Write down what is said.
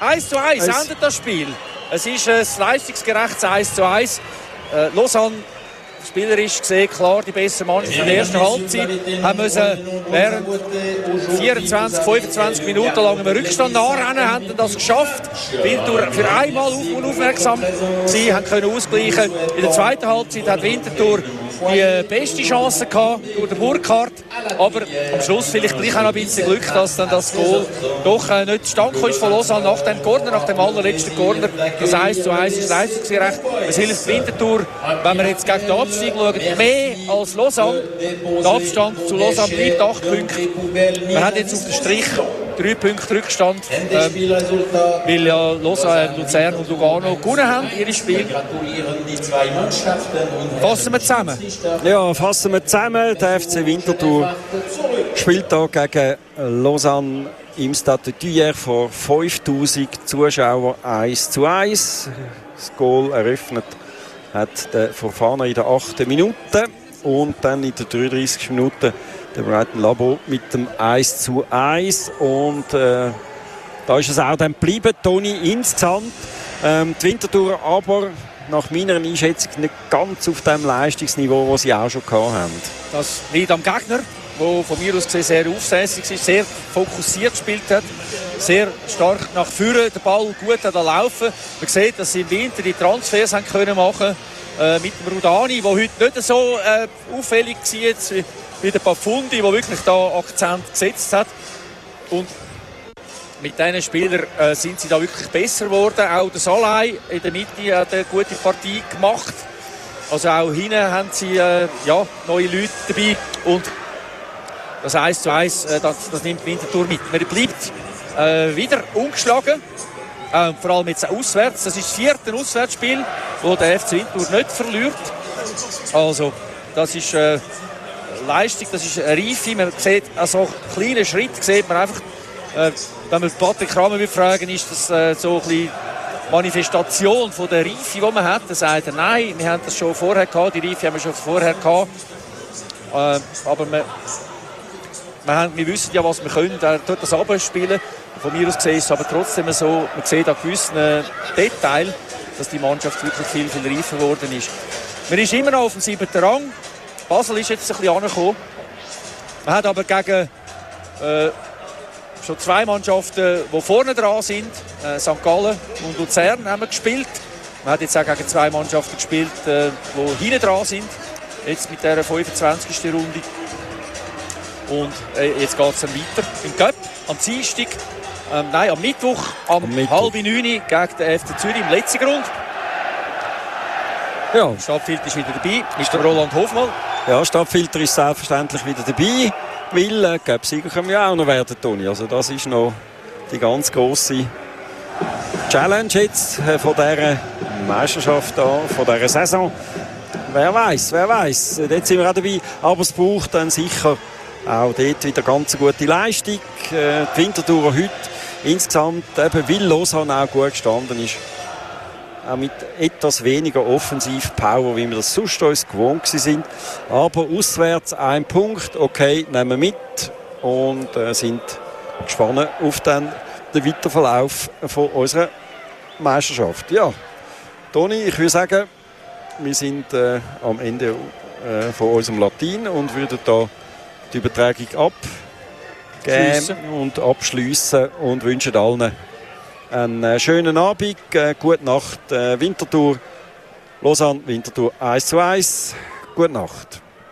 1 zu 1 endet das Spiel. Es ist ein leistungsgerechtes 1 zu 1. Äh, Lausanne spielerisch gesehen klar die bessere Mannschaft in der ersten Halbzeit. Haben müssen während 24, 25 Minuten lang im Rückstand nachrennen, haben das geschafft. Winterthur für einmal auf unaufmerksam sie haben können ausgleichen. In der zweiten Halbzeit hat Winterthur die beste Chance gehabt durch den Burkhardt. Aber am Schluss vielleicht gleich auch noch ein bisschen Glück, dass dann das Goal doch äh, nicht zustande ist von Lausanne nach dem Corner, nach dem allerletzten Corner. Das 1 zu 1 ist leistungsgerecht. Es hilft Winterthur, wenn wir jetzt gegen den Abstieg schauen, mehr als Lausanne. Der Abstand zu Lausanne bleibt 8 Punkte. Man hat jetzt auf den Strich drei Punkte Rückstand, ähm, weil ja Lausanne, Luzern und Lugano gewonnen haben, ihre Spiele. Fassen wir zusammen. Ja, fassen wir zusammen. Der FC Winterthur spielt hier gegen Lausanne im Stade Thuyer vor 5000 Zuschauern 1 zu 1. Das Goal eröffnet hat der Fofana in der 8. Minute und dann in der 33. Minute der Brighton Labo mit dem 1 zu 1 und äh, da ist es auch dann geblieben, Toni, insgesamt ähm, die Winterthur aber nach meiner Einschätzung nicht ganz auf dem Leistungsniveau, das sie auch schon haben. Das liegt am Gegner, der von mir aus gesehen sehr aufsässig ist, sehr fokussiert gespielt hat, sehr stark nach vorne den Ball gut hat laufen. Man sieht, dass sie im Winter die Transfers haben können machen äh, mit dem Rudani, der heute nicht so äh, auffällig war wie der Pafundi, der wirklich da Akzent gesetzt hat. Und mit diesen Spielern äh, sind sie da wirklich besser geworden. Auch der Salai in der Mitte hat eine gute Partie gemacht. Also auch hinten haben sie äh, ja, neue Leute dabei. Und das 1 zu 1, äh, das, das nimmt Winterthur mit. Man bleibt äh, wieder ungeschlagen. Äh, vor allem jetzt auswärts. Das ist das vierte Auswärtsspiel, wo der FC Winterthur nicht verliert. Also, das ist äh, Leistung, das ist eine Reife. Man sieht, also einen kleinen Schritt sieht man einfach, äh, wenn man Patrick Kramer fragen, ist das äh, so ein Manifestation von der Reife, die man hat. Dann sagt er, nein, wir haben das schon vorher gehabt, die Reife haben wir schon vorher gehabt. Äh, aber wir, wir, haben, wir, wissen ja, was wir können. Er tut das abspielen. Von mir aus gesehen ist es aber trotzdem so, man sieht an gewissen äh, Details, dass die Mannschaft wirklich viel, viel reifer geworden ist. Man ist immer noch auf dem siebten Rang. Basel ist jetzt ein bisschen angekommen. Man hat aber gegen äh, schon zwei Mannschaften, die vorne dran sind, äh, St. Gallen und Luzern, haben wir gespielt. Man hat jetzt auch gegen zwei Mannschaften gespielt, äh, die hinten dran sind. Jetzt mit der 25. Runde. Und äh, jetzt geht es dann weiter im Cup am Dienstag. Ähm, nein, am Mittwoch, am, am Mittwoch. halb neun gegen den FC Zürich im letzten Grund. Ja. Stadtfilter ist wieder dabei, ist der Roland Hofmann. Ja, Stadtfilter ist selbstverständlich wieder dabei, weil äh, glaube Sieger können wir auch noch werden, Toni. Also das ist noch die ganz große Challenge jetzt äh, von dieser Meisterschaft da, von dieser Saison. Wer weiß, wer weiß. Dort sind wir auch dabei. Aber es braucht dann sicher auch dort wieder ganz gute Leistung. Äh, die Wintertour heute insgesamt, eben weil Lausanne auch gut gestanden ist, auch mit etwas weniger Offensiv-Power, wie wir das sonst uns gewohnt sind. Aber auswärts ein Punkt, okay, nehmen wir mit und äh, sind gespannt auf den, den Weiterverlauf von unserer Meisterschaft. Ja, Toni, ich würde sagen, wir sind äh, am Ende äh, von unserem Latin und würden da die Übertragung abgeben und abschließen und wünschen allen einen äh, schönen Abend, äh, gute Nacht, äh, Winterthur, Lausanne, Winterthur 1 zu 1. Gute Nacht.